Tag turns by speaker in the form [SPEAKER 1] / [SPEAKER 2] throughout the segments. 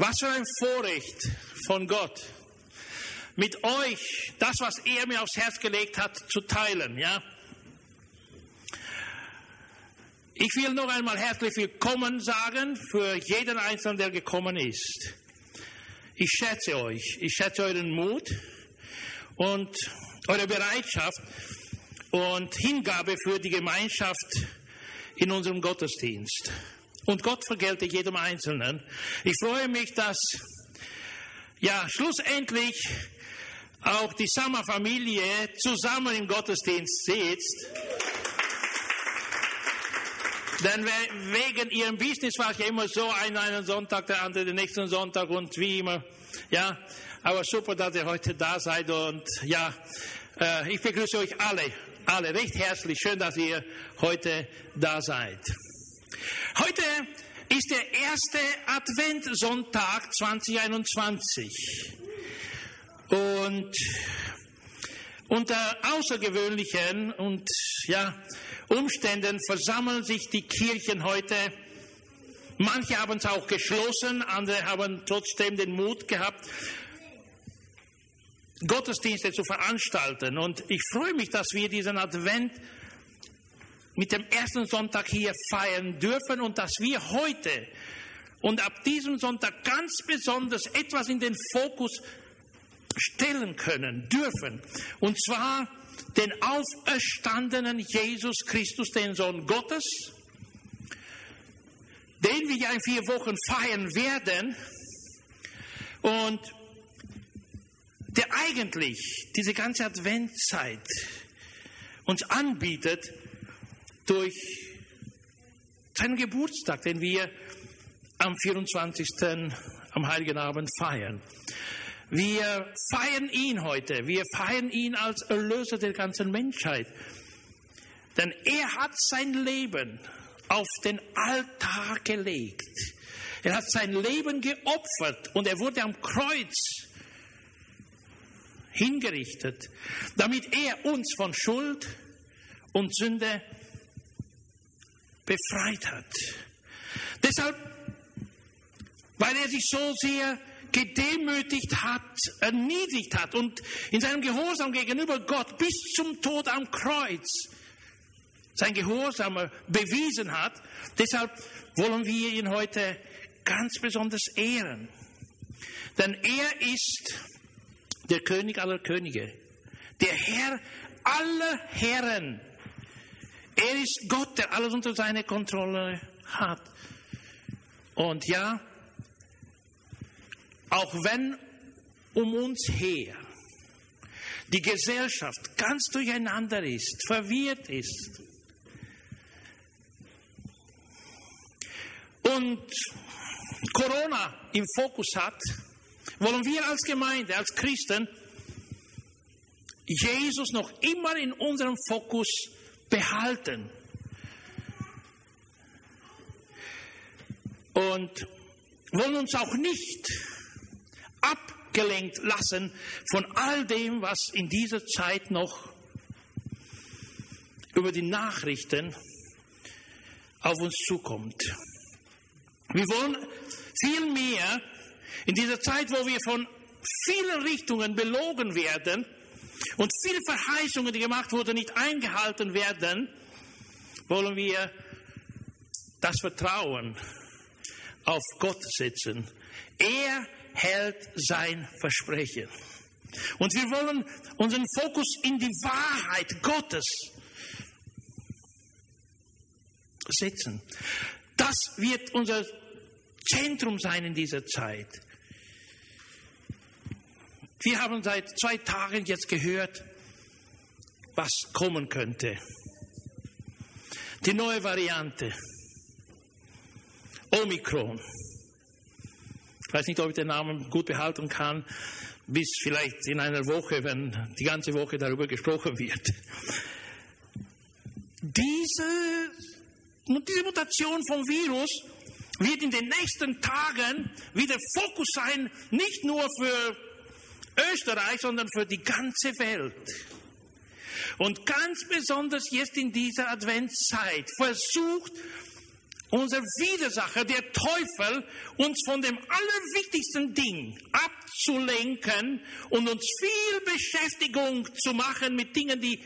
[SPEAKER 1] Was für ein Vorrecht von Gott, mit euch das, was er mir aufs Herz gelegt hat, zu teilen, ja? Ich will noch einmal herzlich willkommen sagen für jeden Einzelnen, der gekommen ist. Ich schätze euch, ich schätze euren Mut und eure Bereitschaft und Hingabe für die Gemeinschaft in unserem Gottesdienst. Und Gott vergelte jedem Einzelnen. Ich freue mich, dass ja schlussendlich auch die Sommerfamilie zusammen im Gottesdienst sitzt. Denn wegen ihrem Business war ich immer so, einen, einen Sonntag, der andere den nächsten Sonntag und wie immer. Ja, aber super, dass ihr heute da seid und ja, äh, ich begrüße euch alle, alle recht herzlich. Schön, dass ihr heute da seid. Heute ist der erste Adventssonntag 2021. Und unter außergewöhnlichen und ja, Umständen versammeln sich die Kirchen heute. Manche haben es auch geschlossen, andere haben trotzdem den Mut gehabt, Gottesdienste zu veranstalten. Und ich freue mich, dass wir diesen Advent mit dem ersten Sonntag hier feiern dürfen und dass wir heute und ab diesem Sonntag ganz besonders etwas in den Fokus stellen können, dürfen. Und zwar den auferstandenen Jesus Christus, den Sohn Gottes, den wir ja in vier Wochen feiern werden und der eigentlich diese ganze Adventzeit uns anbietet, durch seinen Geburtstag, den wir am 24. am Heiligen Abend feiern. Wir feiern ihn heute. Wir feiern ihn als Erlöser der ganzen Menschheit. Denn er hat sein Leben auf den Altar gelegt. Er hat sein Leben geopfert und er wurde am Kreuz hingerichtet, damit er uns von Schuld und Sünde befreit hat. Deshalb, weil er sich so sehr gedemütigt hat, erniedrigt hat und in seinem Gehorsam gegenüber Gott bis zum Tod am Kreuz sein Gehorsam bewiesen hat. Deshalb wollen wir ihn heute ganz besonders ehren. Denn er ist der König aller Könige, der Herr aller Herren. Er ist Gott, der alles unter seine Kontrolle hat. Und ja, auch wenn um uns her die Gesellschaft ganz durcheinander ist, verwirrt ist und Corona im Fokus hat, wollen wir als Gemeinde, als Christen Jesus noch immer in unserem Fokus behalten. Und wollen uns auch nicht abgelenkt lassen von all dem, was in dieser Zeit noch über die Nachrichten auf uns zukommt. Wir wollen vielmehr in dieser Zeit, wo wir von vielen Richtungen belogen werden, und viele Verheißungen, die gemacht wurden, nicht eingehalten werden, wollen wir das Vertrauen auf Gott setzen. Er hält sein Versprechen. Und wir wollen unseren Fokus in die Wahrheit Gottes setzen. Das wird unser Zentrum sein in dieser Zeit. Wir haben seit zwei Tagen jetzt gehört, was kommen könnte. Die neue Variante. Omikron. Ich weiß nicht, ob ich den Namen gut behalten kann, bis vielleicht in einer Woche, wenn die ganze Woche darüber gesprochen wird. Diese, diese Mutation vom Virus wird in den nächsten Tagen wieder Fokus sein, nicht nur für Österreich, sondern für die ganze Welt. Und ganz besonders jetzt in dieser Adventszeit versucht unser Widersacher, der Teufel, uns von dem allerwichtigsten Ding abzulenken und uns viel Beschäftigung zu machen mit Dingen, die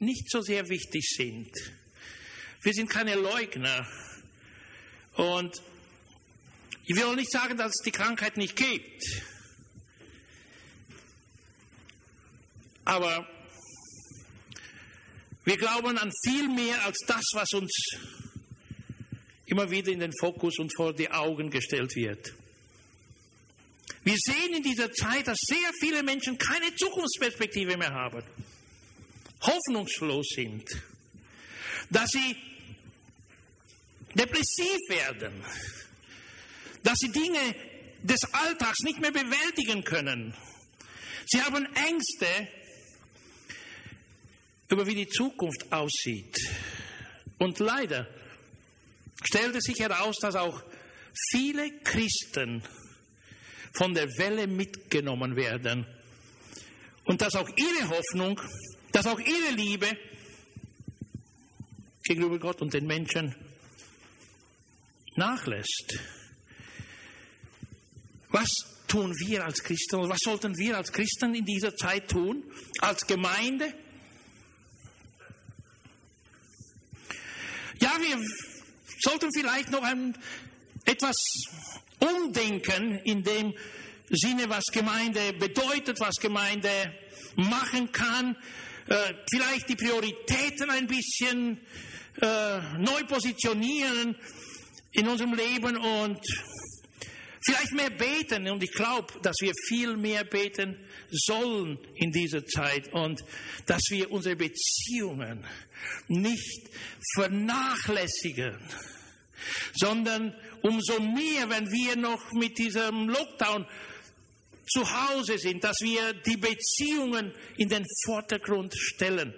[SPEAKER 1] nicht so sehr wichtig sind. Wir sind keine Leugner. Und ich will nicht sagen, dass es die Krankheit nicht gibt. Aber wir glauben an viel mehr als das, was uns immer wieder in den Fokus und vor die Augen gestellt wird. Wir sehen in dieser Zeit, dass sehr viele Menschen keine Zukunftsperspektive mehr haben, hoffnungslos sind, dass sie depressiv werden, dass sie Dinge des Alltags nicht mehr bewältigen können. Sie haben Ängste über wie die Zukunft aussieht. Und leider stellte sich heraus, dass auch viele Christen von der Welle mitgenommen werden und dass auch ihre Hoffnung, dass auch ihre Liebe gegenüber Gott und den Menschen nachlässt. Was tun wir als Christen? Was sollten wir als Christen in dieser Zeit tun? Als Gemeinde? Ja, wir sollten vielleicht noch ein, etwas umdenken in dem Sinne, was Gemeinde bedeutet, was Gemeinde machen kann. Äh, vielleicht die Prioritäten ein bisschen äh, neu positionieren in unserem Leben und vielleicht mehr beten. Und ich glaube, dass wir viel mehr beten sollen in dieser Zeit und dass wir unsere Beziehungen nicht vernachlässigen, sondern umso mehr, wenn wir noch mit diesem Lockdown zu Hause sind, dass wir die Beziehungen in den Vordergrund stellen.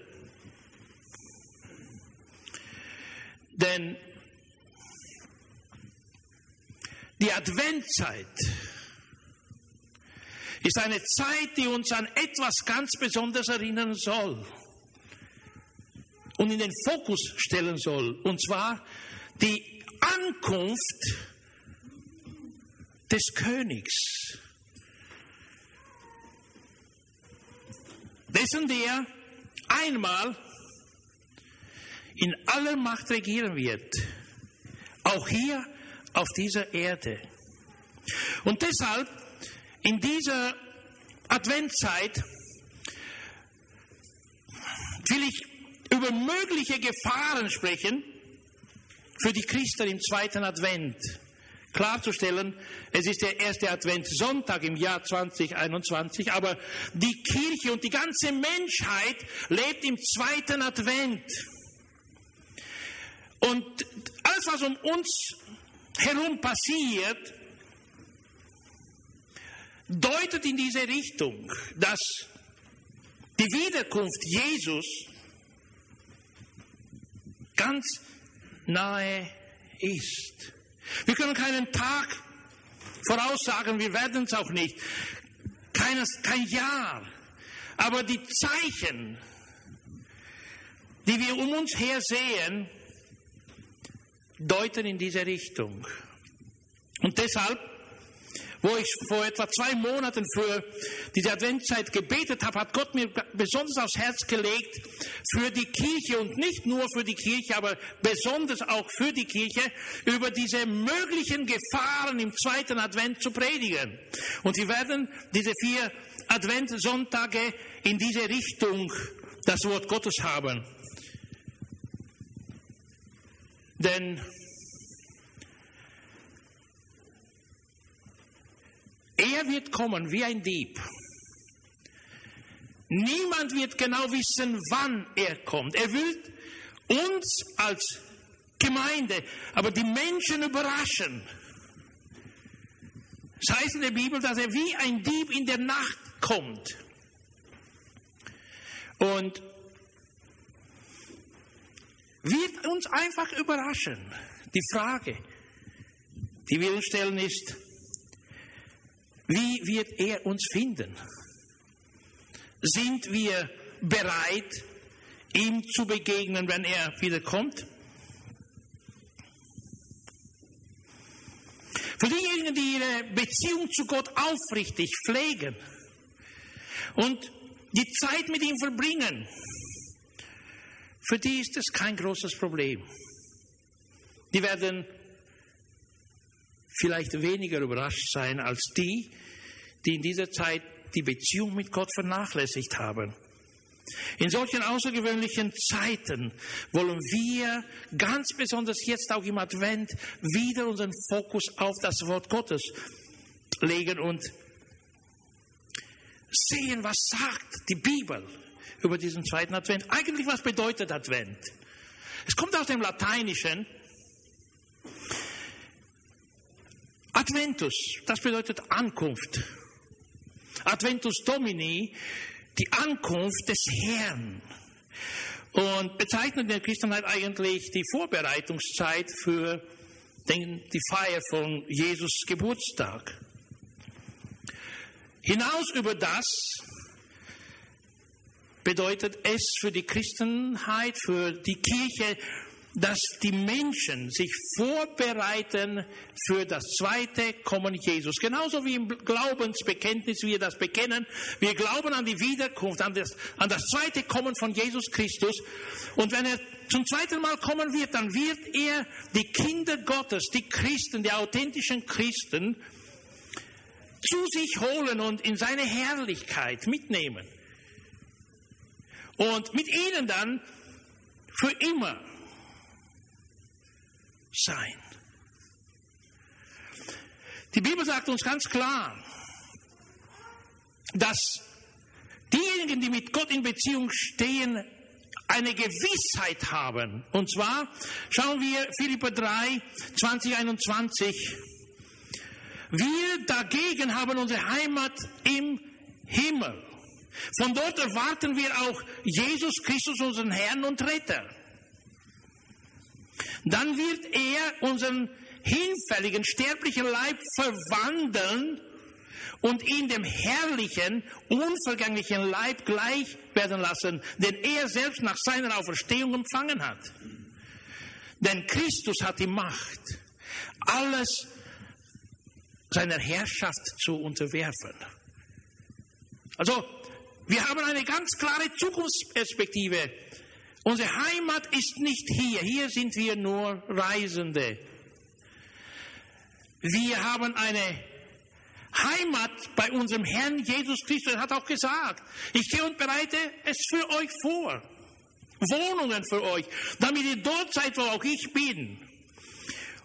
[SPEAKER 1] Denn die Adventzeit ist eine Zeit, die uns an etwas ganz Besonderes erinnern soll und in den Fokus stellen soll, und zwar die Ankunft des Königs, dessen der einmal in aller Macht regieren wird, auch hier auf dieser Erde. Und deshalb in dieser Adventzeit will ich über mögliche Gefahren sprechen für die Christen im zweiten Advent. Klarzustellen, es ist der erste Adventssonntag im Jahr 2021, aber die Kirche und die ganze Menschheit lebt im zweiten Advent. Und alles, was um uns herum passiert, deutet in diese Richtung, dass die Wiederkunft Jesus ganz nahe ist. Wir können keinen Tag voraussagen, wir werden es auch nicht, Keines, kein Jahr, aber die Zeichen, die wir um uns her sehen, deuten in diese Richtung. Und deshalb wo ich vor etwa zwei Monaten für diese Adventszeit gebetet habe, hat Gott mir besonders aufs Herz gelegt, für die Kirche und nicht nur für die Kirche, aber besonders auch für die Kirche, über diese möglichen Gefahren im zweiten Advent zu predigen. Und wir werden diese vier Adventssonntage in diese Richtung das Wort Gottes haben. Denn Er wird kommen wie ein Dieb. Niemand wird genau wissen, wann er kommt. Er will uns als Gemeinde, aber die Menschen überraschen. Es heißt in der Bibel, dass er wie ein Dieb in der Nacht kommt. Und wird uns einfach überraschen. Die Frage, die wir uns stellen, ist, wie wird er uns finden? Sind wir bereit, ihm zu begegnen, wenn er wiederkommt? Für diejenigen, die ihre Beziehung zu Gott aufrichtig pflegen und die Zeit mit ihm verbringen, für die ist es kein großes Problem. Die werden vielleicht weniger überrascht sein als die, die in dieser Zeit die Beziehung mit Gott vernachlässigt haben. In solchen außergewöhnlichen Zeiten wollen wir ganz besonders jetzt auch im Advent wieder unseren Fokus auf das Wort Gottes legen und sehen, was sagt die Bibel über diesen zweiten Advent. Eigentlich, was bedeutet Advent? Es kommt aus dem Lateinischen. Adventus, das bedeutet Ankunft. Adventus Domini, die Ankunft des Herrn. Und bezeichnet in der Christenheit eigentlich die Vorbereitungszeit für den, die Feier von Jesus Geburtstag. Hinaus über das bedeutet es für die Christenheit, für die Kirche, dass die Menschen sich vorbereiten für das zweite Kommen Jesus. Genauso wie im Glaubensbekenntnis wir das bekennen. Wir glauben an die Wiederkunft, an das, an das zweite Kommen von Jesus Christus. Und wenn er zum zweiten Mal kommen wird, dann wird er die Kinder Gottes, die Christen, die authentischen Christen, zu sich holen und in seine Herrlichkeit mitnehmen. Und mit ihnen dann für immer sein. Die Bibel sagt uns ganz klar, dass diejenigen, die mit Gott in Beziehung stehen, eine Gewissheit haben. Und zwar schauen wir Philipper 3, 2021. Wir dagegen haben unsere Heimat im Himmel. Von dort erwarten wir auch Jesus Christus, unseren Herrn und Retter dann wird er unseren hinfälligen, sterblichen Leib verwandeln und ihn dem herrlichen, unvergänglichen Leib gleich werden lassen, den er selbst nach seiner Auferstehung empfangen hat. Denn Christus hat die Macht, alles seiner Herrschaft zu unterwerfen. Also, wir haben eine ganz klare Zukunftsperspektive Unsere Heimat ist nicht hier. Hier sind wir nur Reisende. Wir haben eine Heimat bei unserem Herrn Jesus Christus. Er hat auch gesagt, ich gehe und bereite es für euch vor. Wohnungen für euch, damit ihr dort seid, wo auch ich bin.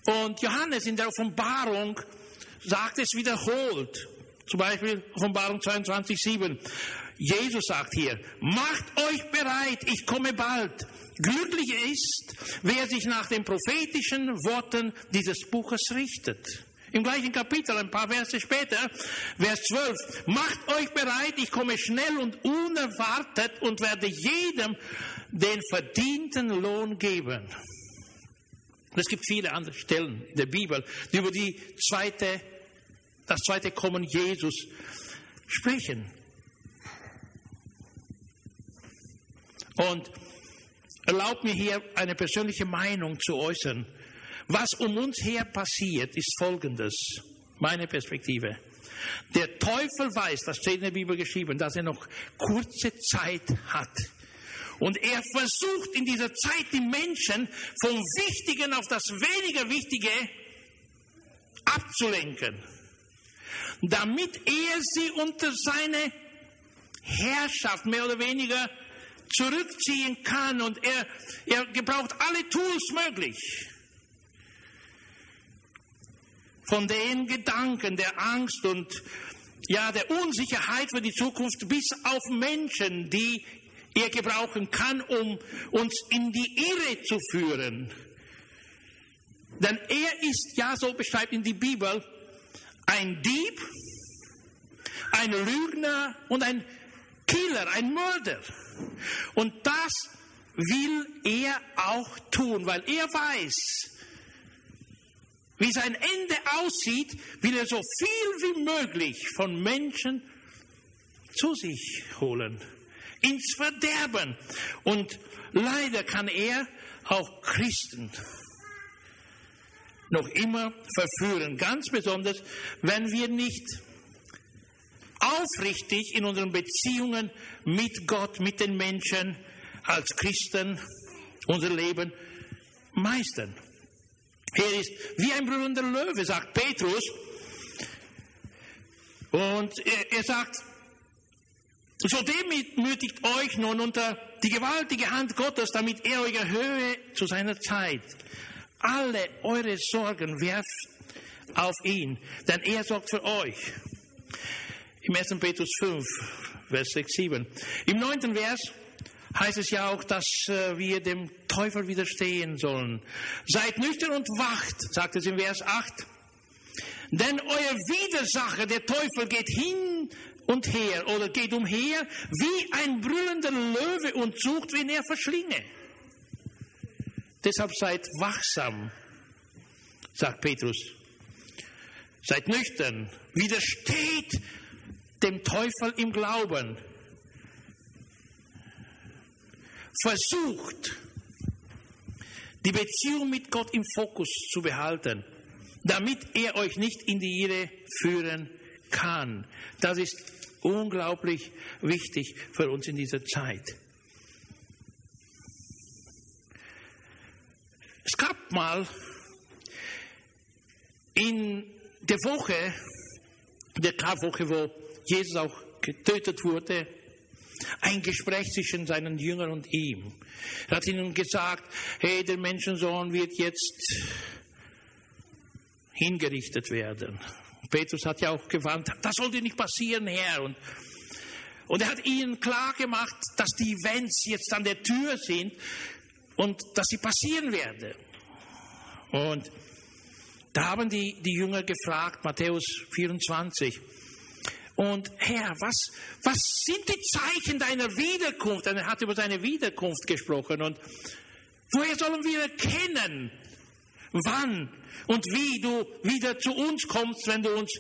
[SPEAKER 1] Und Johannes in der Offenbarung sagt es wiederholt. Zum Beispiel Offenbarung 22, 7. Jesus sagt hier, macht euch bereit, ich komme bald. Glücklich ist, wer sich nach den prophetischen Worten dieses Buches richtet. Im gleichen Kapitel, ein paar Verse später, Vers 12, macht euch bereit, ich komme schnell und unerwartet und werde jedem den verdienten Lohn geben. es gibt viele andere Stellen der Bibel, die über die zweite, das zweite Kommen Jesus sprechen. Und erlaubt mir hier eine persönliche Meinung zu äußern. Was um uns her passiert, ist Folgendes, meine Perspektive. Der Teufel weiß, das steht in der Bibel geschrieben, dass er noch kurze Zeit hat. Und er versucht in dieser Zeit die Menschen vom Wichtigen auf das weniger Wichtige abzulenken, damit er sie unter seine Herrschaft mehr oder weniger zurückziehen kann und er, er gebraucht alle Tools möglich. Von den Gedanken der Angst und ja, der Unsicherheit für die Zukunft bis auf Menschen, die er gebrauchen kann, um uns in die Irre zu führen. Denn er ist ja, so beschreibt in die Bibel, ein Dieb, ein Lügner und ein Killer, ein Mörder. Und das will er auch tun, weil er weiß, wie sein Ende aussieht, will er so viel wie möglich von Menschen zu sich holen, ins Verderben. Und leider kann er auch Christen noch immer verführen. Ganz besonders, wenn wir nicht aufrichtig in unseren Beziehungen mit Gott, mit den Menschen als Christen unser Leben meistern. Er ist wie ein brüllender Löwe, sagt Petrus. Und er, er sagt, so demütigt euch nun unter die gewaltige Hand Gottes, damit er euch erhöhe zu seiner Zeit. Alle eure Sorgen werft auf ihn, denn er sorgt für euch. Im 1. Petrus 5, Vers 6, 7. Im 9. Vers heißt es ja auch, dass äh, wir dem Teufel widerstehen sollen. Seid nüchtern und wacht, sagt es im Vers 8. Denn euer Widersacher, der Teufel, geht hin und her oder geht umher wie ein brüllender Löwe und sucht, wen er verschlinge. Deshalb seid wachsam, sagt Petrus. Seid nüchtern, widersteht dem Teufel im Glauben. Versucht, die Beziehung mit Gott im Fokus zu behalten, damit er euch nicht in die Irre führen kann. Das ist unglaublich wichtig für uns in dieser Zeit. Es gab mal in der Woche, der Karwoche, wo Jesus auch getötet wurde, ein Gespräch zwischen seinen Jüngern und ihm. Er hat ihnen gesagt, hey, der Menschensohn wird jetzt hingerichtet werden. Petrus hat ja auch gewarnt, das sollte nicht passieren, Herr. Und, und er hat ihnen klar gemacht, dass die Events jetzt an der Tür sind und dass sie passieren werden. Und da haben die, die Jünger gefragt, Matthäus 24, und Herr, was, was sind die Zeichen deiner Wiederkunft? Und er hat über seine Wiederkunft gesprochen. Und woher sollen wir erkennen, wann und wie du wieder zu uns kommst, wenn du uns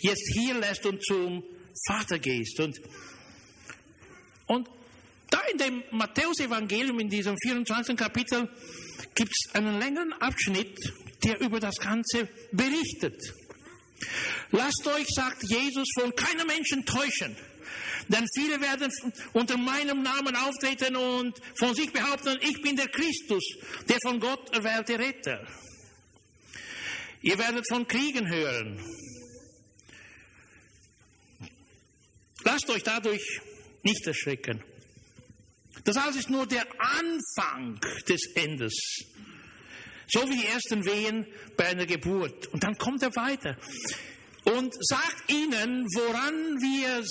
[SPEAKER 1] jetzt hier lässt und zum Vater gehst? Und, und da in dem Matthäus-Evangelium, in diesem 24. Kapitel, gibt es einen längeren Abschnitt, der über das Ganze berichtet. Lasst euch, sagt Jesus, von keinem Menschen täuschen. Denn viele werden unter meinem Namen auftreten und von sich behaupten, ich bin der Christus, der von Gott erwählte Retter. Ihr werdet von Kriegen hören. Lasst euch dadurch nicht erschrecken. Das alles ist nur der Anfang des Endes. So wie die ersten Wehen bei einer Geburt. Und dann kommt er weiter und sagt ihnen, woran wir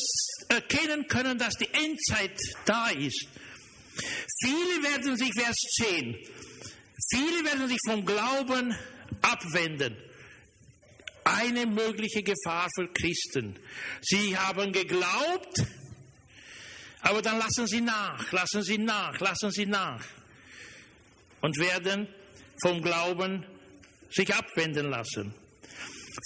[SPEAKER 1] erkennen können, dass die Endzeit da ist. Viele werden sich, Vers 10, viele werden sich vom Glauben abwenden. Eine mögliche Gefahr für Christen. Sie haben geglaubt, aber dann lassen sie nach, lassen sie nach, lassen sie nach und werden vom Glauben sich abwenden lassen.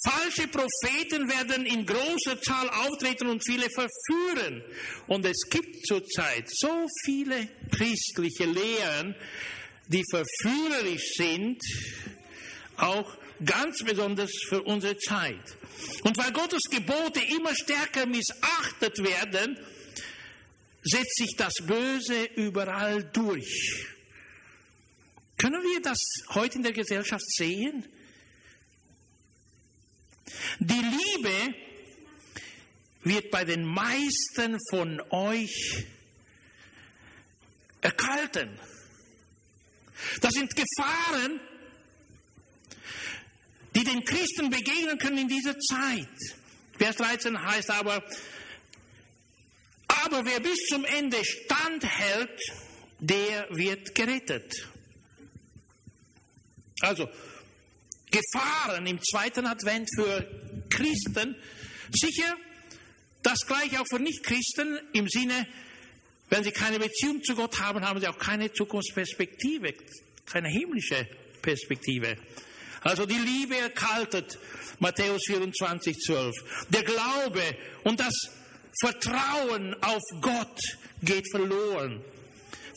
[SPEAKER 1] Falsche Propheten werden in großer Zahl auftreten und viele verführen. Und es gibt zurzeit so viele christliche Lehren, die verführerisch sind, auch ganz besonders für unsere Zeit. Und weil Gottes Gebote immer stärker missachtet werden, setzt sich das Böse überall durch. Können wir das heute in der Gesellschaft sehen? Die Liebe wird bei den meisten von euch erkalten. Das sind Gefahren, die den Christen begegnen können in dieser Zeit. Vers 13 heißt aber, aber wer bis zum Ende standhält, der wird gerettet. Also Gefahren im zweiten Advent für Christen, sicher das gleiche auch für Nichtchristen im Sinne, wenn sie keine Beziehung zu Gott haben, haben sie auch keine Zukunftsperspektive, keine himmlische Perspektive. Also die Liebe erkaltet, Matthäus 24, 12. Der Glaube und das Vertrauen auf Gott geht verloren.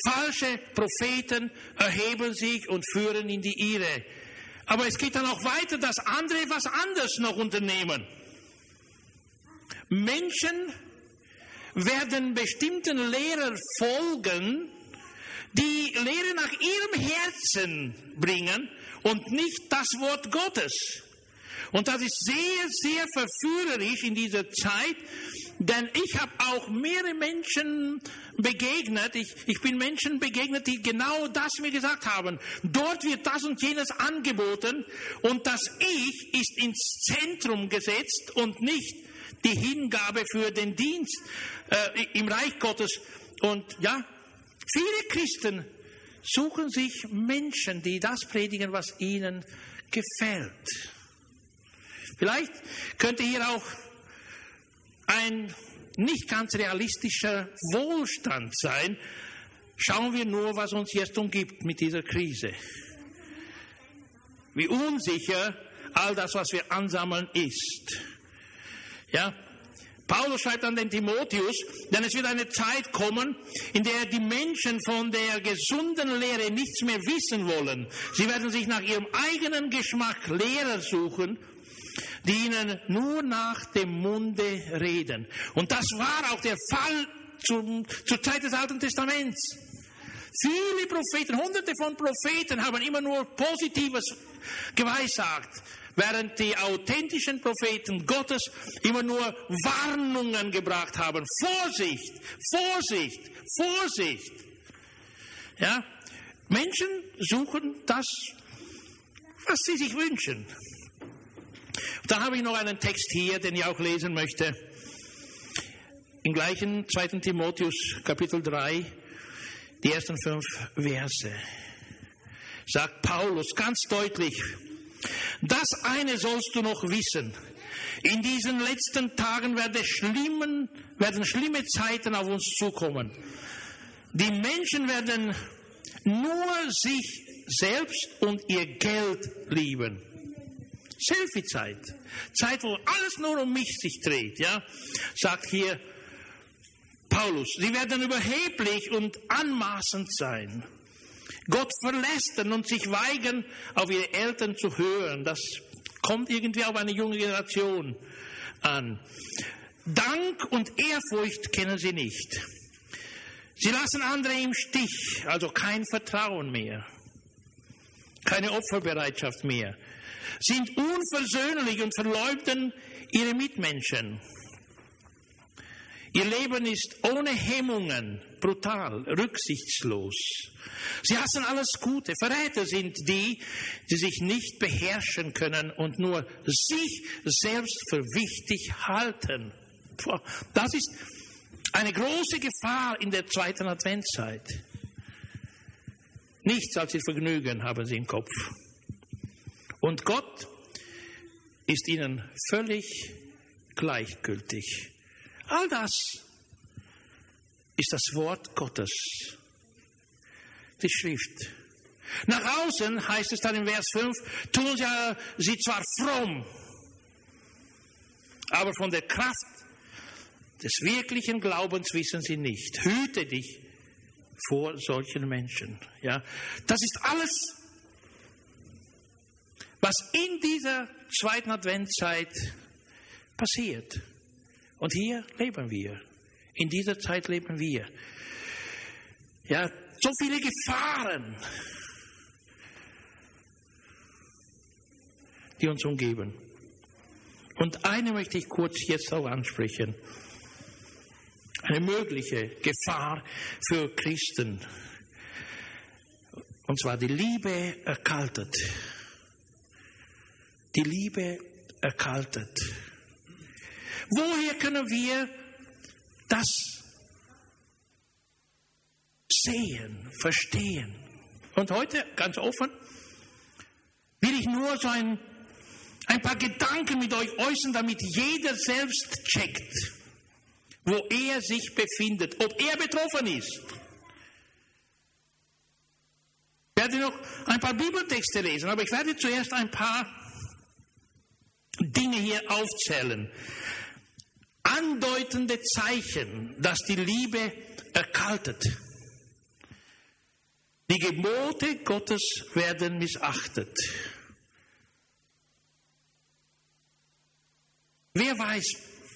[SPEAKER 1] Falsche Propheten erheben sich und führen in die Irre. Aber es geht dann auch weiter, dass andere was anderes noch unternehmen. Menschen werden bestimmten Lehrern folgen, die Lehre nach ihrem Herzen bringen und nicht das Wort Gottes. Und das ist sehr, sehr verführerisch in dieser Zeit, denn ich habe auch mehrere Menschen begegnet, ich, ich bin Menschen begegnet, die genau das mir gesagt haben. Dort wird das und jenes angeboten und das Ich ist ins Zentrum gesetzt und nicht die Hingabe für den Dienst äh, im Reich Gottes. Und ja, viele Christen suchen sich Menschen, die das predigen, was ihnen gefällt. Vielleicht könnte hier auch ein nicht ganz realistischer Wohlstand sein. Schauen wir nur, was uns jetzt umgibt mit dieser Krise. Wie unsicher all das, was wir ansammeln, ist. Ja, Paulus schreibt an den Timotheus, denn es wird eine Zeit kommen, in der die Menschen von der gesunden Lehre nichts mehr wissen wollen. Sie werden sich nach ihrem eigenen Geschmack Lehrer suchen, die ihnen nur nach dem Munde reden. Und das war auch der Fall zum, zur Zeit des Alten Testaments. Viele Propheten, hunderte von Propheten haben immer nur Positives geweissagt während die authentischen Propheten Gottes immer nur Warnungen gebracht haben. Vorsicht, Vorsicht, Vorsicht. Ja, Menschen suchen das, was sie sich wünschen. Dann habe ich noch einen Text hier, den ich auch lesen möchte. Im gleichen 2. Timotheus Kapitel 3, die ersten fünf Verse, sagt Paulus ganz deutlich, das eine sollst du noch wissen. In diesen letzten Tagen werden, schlimmen, werden schlimme Zeiten auf uns zukommen. Die Menschen werden nur sich selbst und ihr Geld lieben. Selfie-Zeit. Zeit, wo alles nur um mich sich dreht, ja, sagt hier Paulus. Sie werden überheblich und anmaßend sein. Gott verlästern und sich weigern, auf ihre Eltern zu hören. Das kommt irgendwie auf eine junge Generation an. Dank und Ehrfurcht kennen sie nicht. Sie lassen andere im Stich, also kein Vertrauen mehr, keine Opferbereitschaft mehr, sind unversöhnlich und verleugnen ihre Mitmenschen. Ihr Leben ist ohne Hemmungen, brutal, rücksichtslos. Sie hassen alles Gute. Verräter sind die, die sich nicht beherrschen können und nur sich selbst für wichtig halten. Das ist eine große Gefahr in der zweiten Adventszeit. Nichts als ihr Vergnügen haben sie im Kopf. Und Gott ist ihnen völlig gleichgültig. All das ist das Wort Gottes, die Schrift. Nach außen heißt es dann in Vers 5, tun sie zwar fromm, aber von der Kraft des wirklichen Glaubens wissen sie nicht. Hüte dich vor solchen Menschen. Ja, das ist alles, was in dieser zweiten Adventszeit passiert. Und hier leben wir. In dieser Zeit leben wir. Ja, so viele Gefahren, die uns umgeben. Und eine möchte ich kurz jetzt auch ansprechen. Eine mögliche Gefahr für Christen. Und zwar die Liebe erkaltet. Die Liebe erkaltet. Woher können wir das sehen, verstehen? Und heute, ganz offen, will ich nur so ein, ein paar Gedanken mit euch äußern, damit jeder selbst checkt, wo er sich befindet, ob er betroffen ist. Ich werde noch ein paar Bibeltexte lesen, aber ich werde zuerst ein paar Dinge hier aufzählen. Andeutende Zeichen, dass die Liebe erkaltet. Die Gebote Gottes werden missachtet. Wer weiß,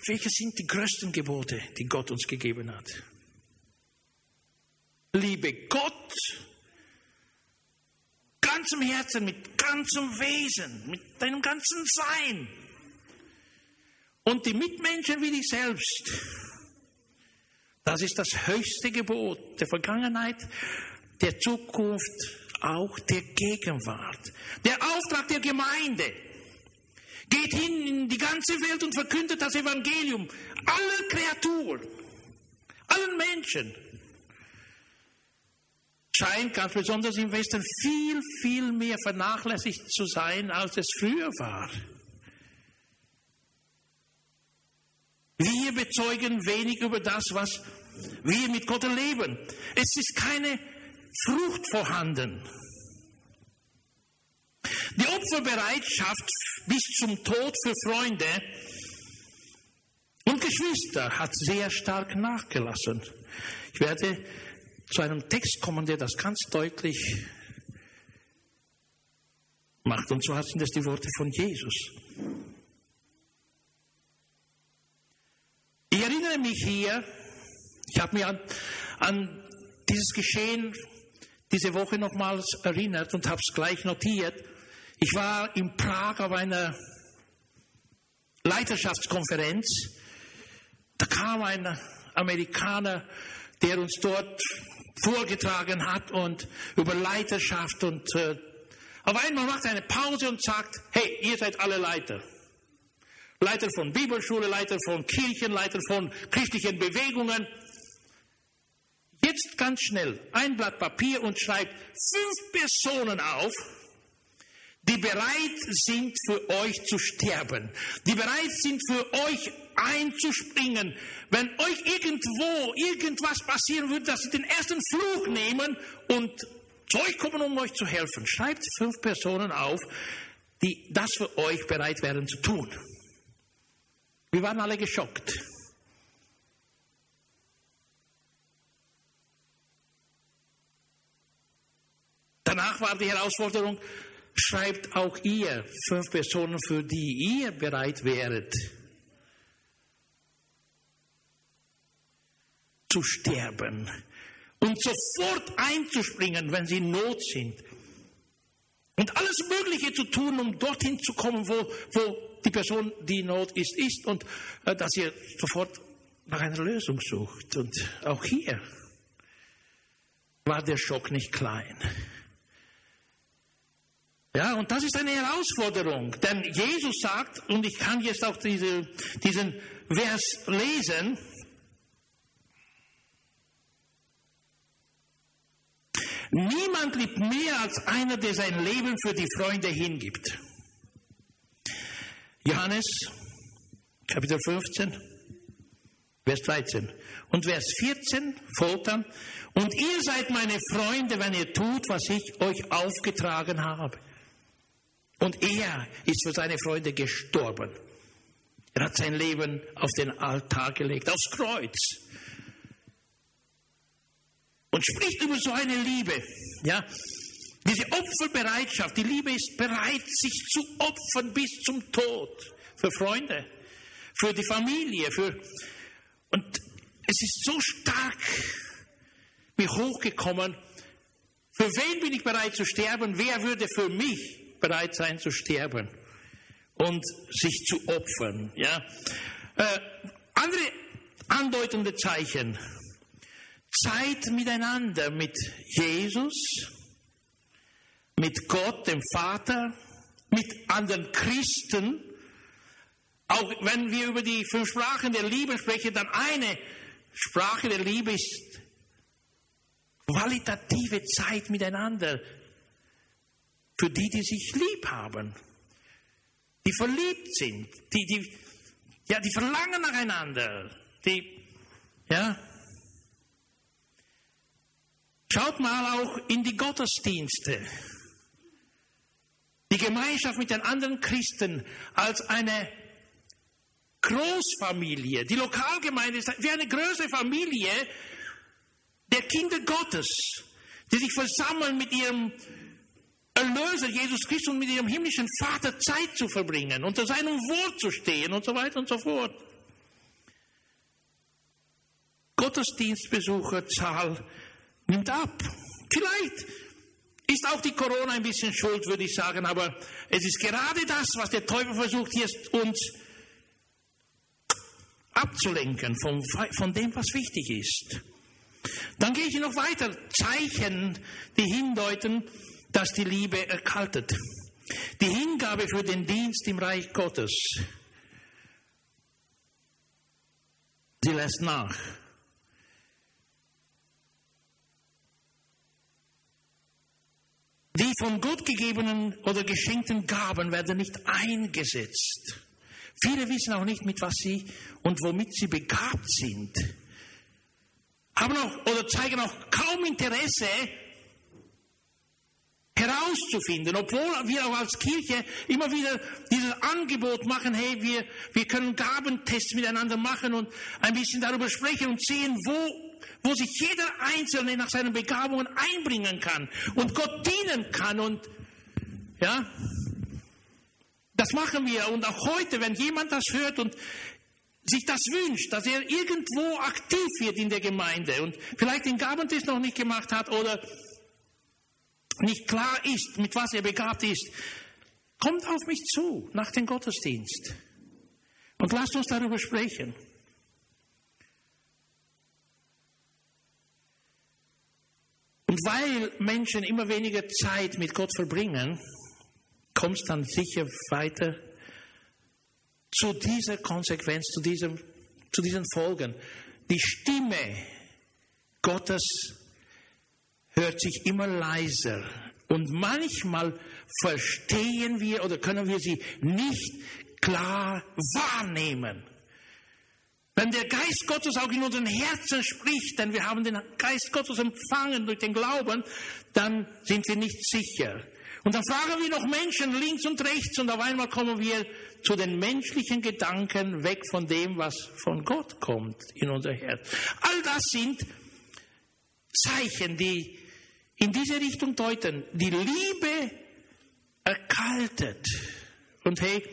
[SPEAKER 1] welche sind die größten Gebote, die Gott uns gegeben hat? Liebe Gott ganzem Herzen, mit ganzem Wesen, mit deinem ganzen Sein. Und die Mitmenschen wie dich selbst. Das ist das höchste Gebot der Vergangenheit, der Zukunft, auch der Gegenwart. Der Auftrag der Gemeinde. Geht hin in die ganze Welt und verkündet das Evangelium. Alle Kreaturen, allen Menschen. Scheint ganz besonders im Westen viel, viel mehr vernachlässigt zu sein, als es früher war. Wir bezeugen wenig über das, was wir mit Gott erleben. Es ist keine Frucht vorhanden. Die Opferbereitschaft bis zum Tod für Freunde und Geschwister hat sehr stark nachgelassen. Ich werde zu einem Text kommen, der das ganz deutlich macht. Und zwar sind das die Worte von Jesus. Ich erinnere mich hier, ich habe mich an, an dieses Geschehen diese Woche nochmals erinnert und habe es gleich notiert. Ich war in Prag auf einer Leiterschaftskonferenz. Da kam ein Amerikaner, der uns dort vorgetragen hat und über Leiterschaft und äh, auf einmal macht er eine Pause und sagt, hey, ihr seid alle Leiter. Leiter von Bibelschule, Leiter von Kirchen, Leiter von christlichen Bewegungen. Jetzt ganz schnell ein Blatt Papier und schreibt fünf Personen auf, die bereit sind für euch zu sterben, die bereit sind für euch einzuspringen, wenn euch irgendwo irgendwas passieren würde, dass sie den ersten Flug nehmen und zu euch kommen, um euch zu helfen. Schreibt fünf Personen auf, die das für euch bereit wären zu tun. Wir waren alle geschockt. Danach war die Herausforderung, schreibt auch ihr fünf Personen, für die ihr bereit wäret zu sterben und sofort einzuspringen, wenn sie in Not sind. Und alles Mögliche zu tun, um dorthin zu kommen, wo, wo die Person, die in Not ist, ist und äh, dass ihr sofort nach einer Lösung sucht. Und auch hier war der Schock nicht klein. Ja, und das ist eine Herausforderung, denn Jesus sagt, und ich kann jetzt auch diese, diesen Vers lesen, Niemand liebt mehr als einer, der sein Leben für die Freunde hingibt. Johannes, Kapitel 15, Vers 13. Und Vers 14 folgt dann, und ihr seid meine Freunde, wenn ihr tut, was ich euch aufgetragen habe. Und er ist für seine Freunde gestorben. Er hat sein Leben auf den Altar gelegt, aufs Kreuz und spricht über so eine Liebe. Ja, diese Opferbereitschaft, die Liebe ist bereit, sich zu opfern bis zum Tod für Freunde, für die Familie, für und es ist so stark mir hochgekommen. Für wen bin ich bereit zu sterben? Wer würde für mich bereit sein zu sterben und sich zu opfern? Ja, äh, andere andeutende Zeichen Zeit miteinander mit Jesus, mit Gott, dem Vater, mit anderen Christen. Auch wenn wir über die fünf Sprachen der Liebe sprechen, dann eine Sprache der Liebe ist qualitative Zeit miteinander für die, die sich lieb haben, die verliebt sind, die, die, ja, die verlangen nacheinander, die, ja, Schaut mal auch in die Gottesdienste. Die Gemeinschaft mit den anderen Christen als eine Großfamilie. Die Lokalgemeinde ist wie eine größere Familie der Kinder Gottes, die sich versammeln mit ihrem Erlöser Jesus Christus und mit ihrem himmlischen Vater Zeit zu verbringen, unter seinem Wort zu stehen und so weiter und so fort. Gottesdienstbesucherzahl nimmt ab. Vielleicht ist auch die Corona ein bisschen schuld, würde ich sagen, aber es ist gerade das, was der Teufel versucht, hier uns abzulenken von, von dem, was wichtig ist. Dann gehe ich noch weiter. Zeichen, die hindeuten, dass die Liebe erkaltet. Die Hingabe für den Dienst im Reich Gottes. Sie lässt nach. Die von Gott gegebenen oder geschenkten Gaben werden nicht eingesetzt. Viele wissen auch nicht, mit was sie und womit sie begabt sind. Haben auch oder zeigen auch kaum Interesse, herauszufinden, obwohl wir auch als Kirche immer wieder dieses Angebot machen, hey, wir, wir können Gabentests miteinander machen und ein bisschen darüber sprechen und sehen, wo, wo sich jeder Einzelne nach seinen Begabungen einbringen kann und Gott dienen kann und, ja, das machen wir und auch heute, wenn jemand das hört und sich das wünscht, dass er irgendwo aktiv wird in der Gemeinde und vielleicht den Gabentest noch nicht gemacht hat oder nicht klar ist, mit was er begabt ist, kommt auf mich zu nach dem Gottesdienst und lasst uns darüber sprechen. Und weil Menschen immer weniger Zeit mit Gott verbringen, kommt es dann sicher weiter zu dieser Konsequenz, zu, diesem, zu diesen Folgen. Die Stimme Gottes hört sich immer leiser. Und manchmal verstehen wir oder können wir sie nicht klar wahrnehmen. Wenn der Geist Gottes auch in unseren Herzen spricht, denn wir haben den Geist Gottes empfangen durch den Glauben, dann sind wir nicht sicher. Und dann fragen wir noch Menschen links und rechts und auf einmal kommen wir zu den menschlichen Gedanken weg von dem, was von Gott kommt in unser Herz. All das sind Zeichen, die in diese Richtung deuten. Die Liebe erkaltet. Und hey,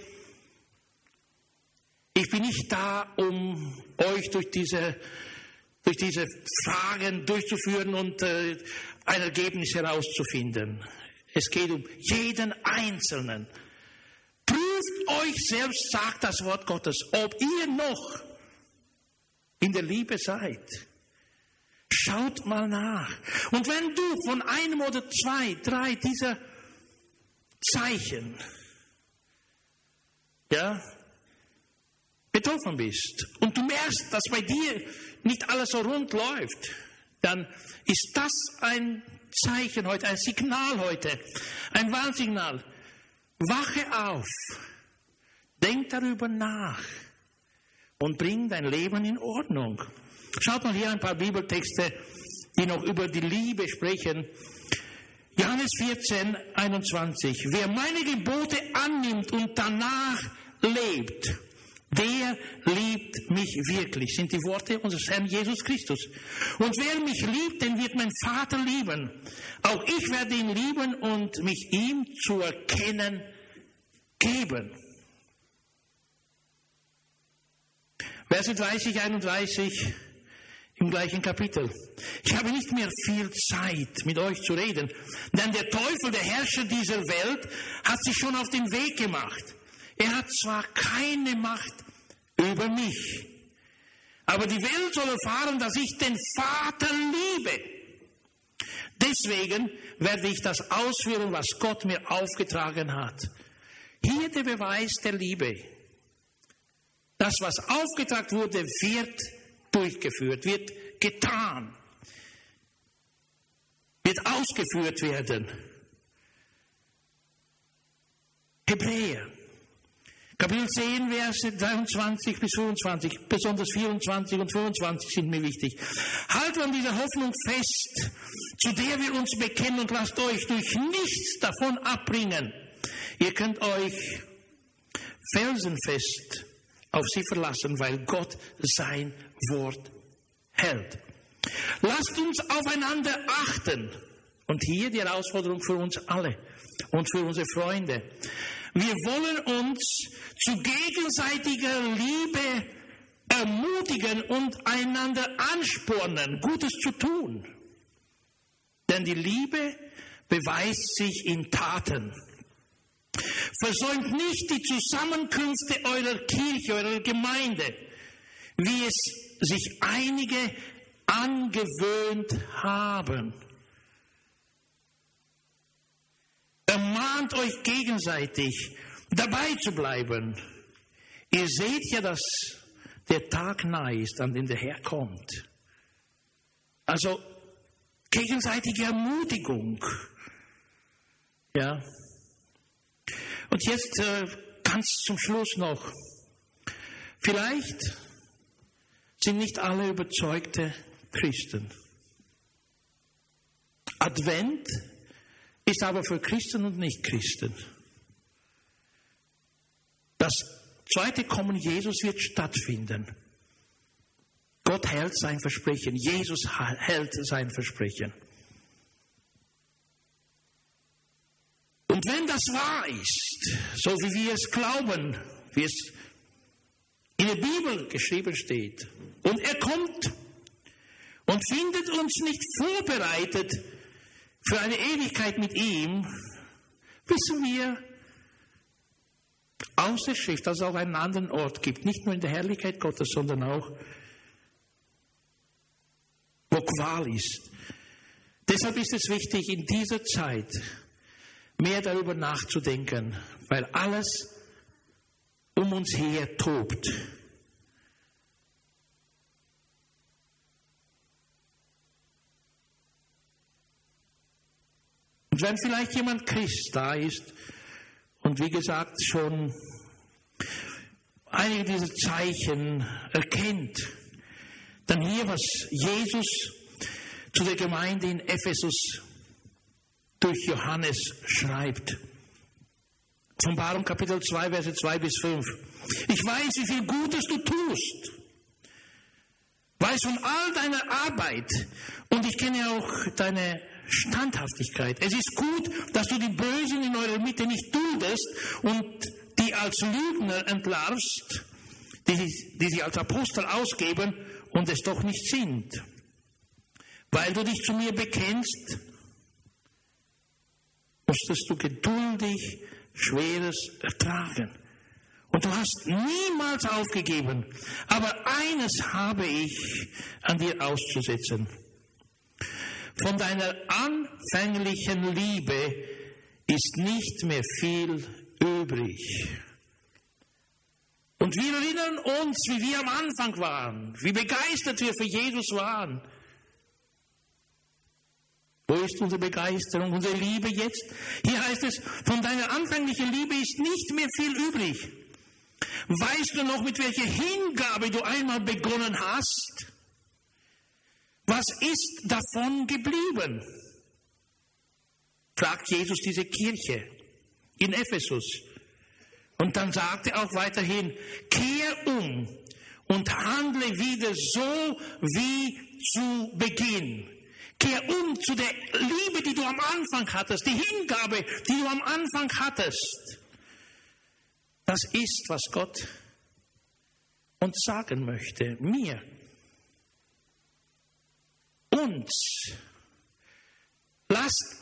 [SPEAKER 1] ich bin nicht da, um euch durch diese, durch diese Fragen durchzuführen und äh, ein Ergebnis herauszufinden. Es geht um jeden Einzelnen. Prüft euch selbst, sagt das Wort Gottes, ob ihr noch in der Liebe seid. Schaut mal nach. Und wenn du von einem oder zwei, drei dieser Zeichen, ja, betroffen bist und du merkst, dass bei dir nicht alles so rund läuft, dann ist das ein Zeichen heute, ein Signal heute, ein Warnsignal. Wache auf, denk darüber nach und bring dein Leben in Ordnung. Schaut mal hier ein paar Bibeltexte, die noch über die Liebe sprechen. Johannes 14, 21. Wer meine Gebote annimmt und danach lebt, der liebt mich wirklich, sind die Worte unseres Herrn Jesus Christus. Und wer mich liebt, den wird mein Vater lieben. Auch ich werde ihn lieben und mich ihm zu erkennen geben. Verse 30, 31 im gleichen Kapitel. Ich habe nicht mehr viel Zeit, mit euch zu reden, denn der Teufel, der Herrscher dieser Welt, hat sich schon auf den Weg gemacht. Er hat zwar keine Macht über mich, aber die Welt soll erfahren, dass ich den Vater liebe. Deswegen werde ich das ausführen, was Gott mir aufgetragen hat. Hier der Beweis der Liebe. Das, was aufgetragen wurde, wird durchgeführt, wird getan, wird ausgeführt werden. Hebräer, Kapitel 10, Verse 23 bis 25, besonders 24 und 25 sind mir wichtig. Haltet an dieser Hoffnung fest, zu der wir uns bekennen und lasst euch durch nichts davon abbringen. Ihr könnt euch felsenfest auf sie verlassen, weil Gott sein Wort hält. Lasst uns aufeinander achten. Und hier die Herausforderung für uns alle. und für unsere Freunde. Wir wollen uns zu gegenseitiger Liebe ermutigen und einander anspornen, Gutes zu tun. Denn die Liebe beweist sich in Taten. Versäumt nicht die Zusammenkünfte eurer Kirche, eurer Gemeinde, wie es sich einige angewöhnt haben. Ermahnt euch gegenseitig, dabei zu bleiben. Ihr seht ja, dass der Tag nahe ist, an dem der Herr kommt. Also gegenseitige Ermutigung. Ja. Und jetzt äh, ganz zum Schluss noch. Vielleicht sind nicht alle überzeugte Christen. Advent ist aber für Christen und Nicht-Christen. Das zweite Kommen Jesus wird stattfinden. Gott hält sein Versprechen. Jesus hält sein Versprechen. Und wenn das wahr ist, so wie wir es glauben, wie es in der Bibel geschrieben steht, und er kommt und findet uns nicht vorbereitet für eine Ewigkeit mit ihm, wissen wir aus der Schrift, dass es auch einen anderen Ort gibt, nicht nur in der Herrlichkeit Gottes, sondern auch, wo Qual ist. Deshalb ist es wichtig, in dieser Zeit mehr darüber nachzudenken, weil alles um uns her tobt. Und wenn vielleicht jemand Christ da ist und wie gesagt schon einige dieser Zeichen erkennt, dann hier, was Jesus zu der Gemeinde in Ephesus durch Johannes schreibt. Offenbarung Kapitel 2, Verse 2 bis 5. Ich weiß, wie viel Gutes du tust. Weiß von all deiner Arbeit und ich kenne auch deine Standhaftigkeit. Es ist gut, dass du die Bösen in eurer Mitte nicht dudest und die als Lügner entlarvst, die, die sie als Apostel ausgeben und es doch nicht sind. Weil du dich zu mir bekennst, musstest du geduldig Schweres ertragen. Und du hast niemals aufgegeben. Aber eines habe ich an dir auszusetzen. Von deiner anfänglichen Liebe ist nicht mehr viel übrig. Und wir erinnern uns, wie wir am Anfang waren, wie begeistert wir für Jesus waren. Wo ist unsere Begeisterung, unsere Liebe jetzt? Hier heißt es, von deiner anfänglichen Liebe ist nicht mehr viel übrig. Weißt du noch, mit welcher Hingabe du einmal begonnen hast? Was ist davon geblieben? fragt Jesus diese Kirche in Ephesus. Und dann sagt er auch weiterhin, kehr um und handle wieder so wie zu Beginn. Kehr um zu der Liebe, die du am Anfang hattest, die Hingabe, die du am Anfang hattest. Das ist, was Gott uns sagen möchte, mir uns. Lasst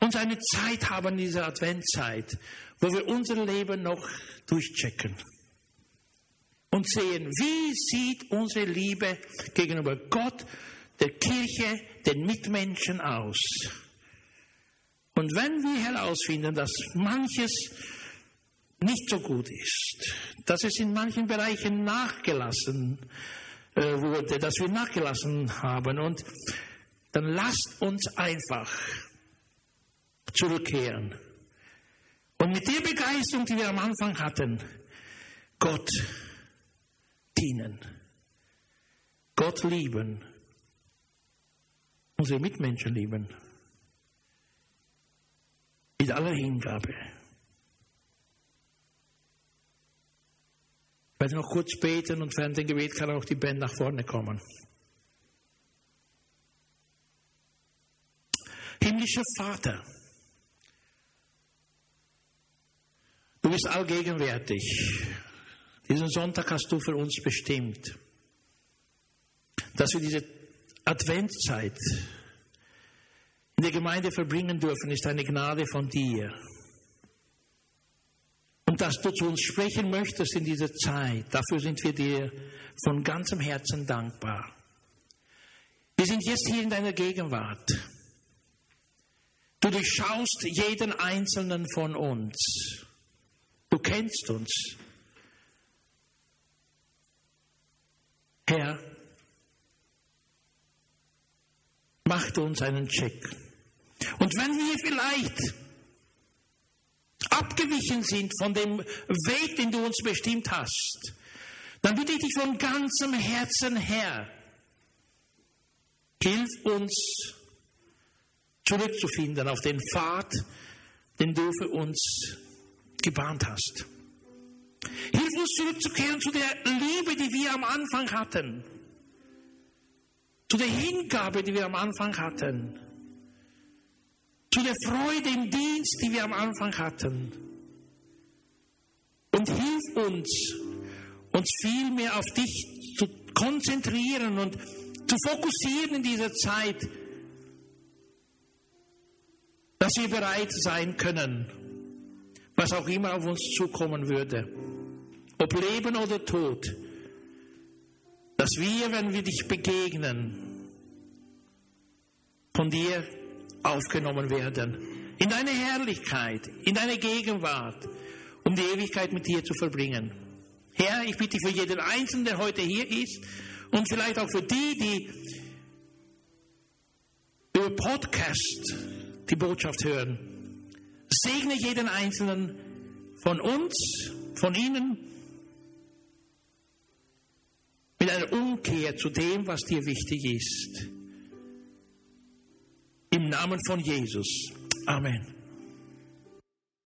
[SPEAKER 1] uns eine Zeit haben in dieser Adventzeit, wo wir unser Leben noch durchchecken und sehen, wie sieht unsere Liebe gegenüber Gott, der Kirche, den Mitmenschen aus. Und wenn wir herausfinden, dass manches nicht so gut ist, dass es in manchen Bereichen nachgelassen äh, wurde, dass wir nachgelassen haben. Und dann lasst uns einfach zurückkehren. Und mit der Begeisterung, die wir am Anfang hatten, Gott dienen, Gott lieben, unsere Mitmenschen lieben, mit aller Hingabe. werde noch kurz beten und während dem Gebet kann auch die Band nach vorne kommen. Himmlischer Vater, du bist allgegenwärtig. Diesen Sonntag hast du für uns bestimmt, dass wir diese Adventzeit in der Gemeinde verbringen dürfen, ist eine Gnade von dir. Und dass du zu uns sprechen möchtest in dieser Zeit, dafür sind wir dir von ganzem Herzen dankbar. Wir sind jetzt hier in deiner Gegenwart. Du durchschaust jeden einzelnen von uns. Du kennst uns. Herr, macht uns einen Check. Und wenn wir vielleicht abgewichen sind von dem Weg, den du uns bestimmt hast, dann bitte ich dich von ganzem Herzen her, hilf uns zurückzufinden auf den Pfad, den du für uns gebahnt hast. Hilf uns zurückzukehren zu der Liebe, die wir am Anfang hatten zu der Hingabe, die wir am Anfang hatten, zu der Freude im Dienst, die wir am Anfang hatten. Und hilf uns, uns viel mehr auf dich zu konzentrieren und zu fokussieren in dieser Zeit, dass wir bereit sein können, was auch immer auf uns zukommen würde, ob Leben oder Tod dass wir, wenn wir dich begegnen, von dir aufgenommen werden, in deine Herrlichkeit, in deine Gegenwart, um die Ewigkeit mit dir zu verbringen. Herr, ich bitte für jeden Einzelnen, der heute hier ist und vielleicht auch für die, die über Podcast die Botschaft hören. Segne jeden Einzelnen von uns, von ihnen, mit einer Umkehr zu dem, was dir wichtig ist. Im Namen von Jesus. Amen.